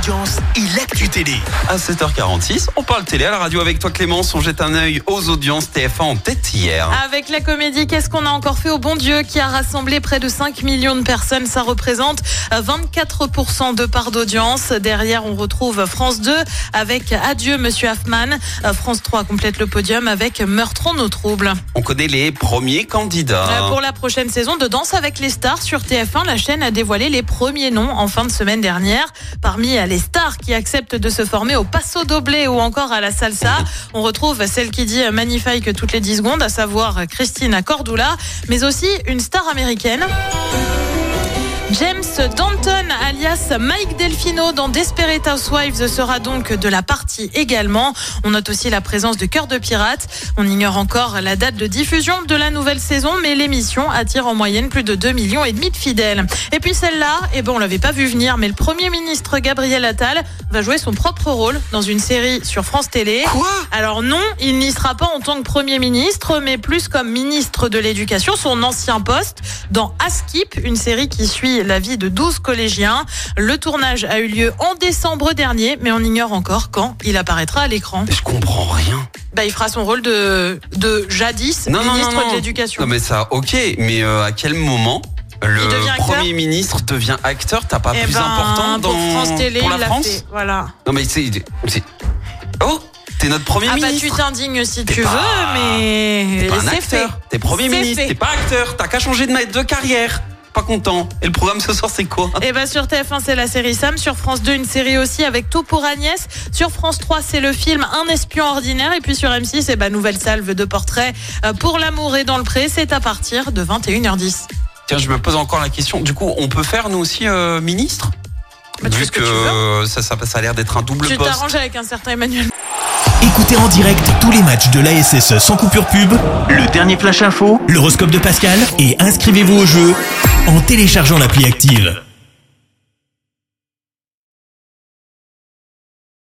d'audience et l'actu télé. À 7h46, on parle télé à la radio avec toi Clémence. On jette un œil aux audiences TF1 en tête hier. Avec la comédie, qu'est-ce qu'on a encore fait au bon Dieu qui a rassemblé près de 5 millions de personnes? Ça représente 24% de part d'audience. Derrière, on retrouve France 2 avec Adieu Monsieur Hoffman. France 3 complète le podium avec Meurtrons nos troubles. On connaît les premiers candidats. Euh, Pour la prochaine saison de Danse avec les stars sur TF1, la chaîne a dévoilé les premiers noms en fin de semaine dernière. Parmi les stars qui acceptent de se former au passo doblé ou encore à la salsa, on retrouve celle qui dit magnifique toutes les 10 secondes, à savoir Christina Cordula, mais aussi une star américaine. James Danton, alias Mike Delfino, dans Desperate Housewives sera donc de la partie également. On note aussi la présence de Cœur de Pirate. On ignore encore la date de diffusion de la nouvelle saison, mais l'émission attire en moyenne plus de 2 millions et demi de fidèles. Et puis celle-là, eh ben on l'avait pas vu venir, mais le Premier ministre Gabriel Attal va jouer son propre rôle dans une série sur France Télé. Quoi? Alors non, il n'y sera pas en tant que Premier ministre, mais plus comme ministre de l'Éducation, son ancien poste, dans Askip, une série qui suit la vie de 12 collégiens. Le tournage a eu lieu en décembre dernier, mais on ignore encore quand il apparaîtra à l'écran. Je comprends rien. Bah, il fera son rôle de, de jadis ministre de l'Éducation. Non mais ça, ok, mais euh, à quel moment le Premier ministre devient acteur? T'as pas Eh plus ben, important dans pour France Télé, pour la il France? fait. Voilà. Non mais c'est, oh, t'es notre Premier Ah bah ministre. tu t'indignes si tu pas- veux, mais T'es pas un acteur. T'es Premier ministre. T'es pas acteur. T'as qu'à changer de, de carrière. Pas content. Et le programme ce soir c'est quoi? Et bah sur TF1 c'est la série Sam, sur France 2 une série aussi avec Tout pour Agnès, sur France 3 c'est le film Un espion ordinaire et puis sur M6 c'est bah nouvelle salve de portraits euh, pour l'amour et dans le pré, c'est à partir de 21h10. Tiens, je me pose encore la question. Du coup, on peut faire nous aussi euh, ministre? Bah, tu Vu que que, tu veux. ça, ça, ça a l'air d'être un double Tu poste. t'arranges avec un certain Emmanuel. Écoutez en direct tous les matchs de l'ASSE sans coupure pub, le dernier flash info, l'horoscope de Pascal et inscrivez-vous au jeu en téléchargeant l'appli active.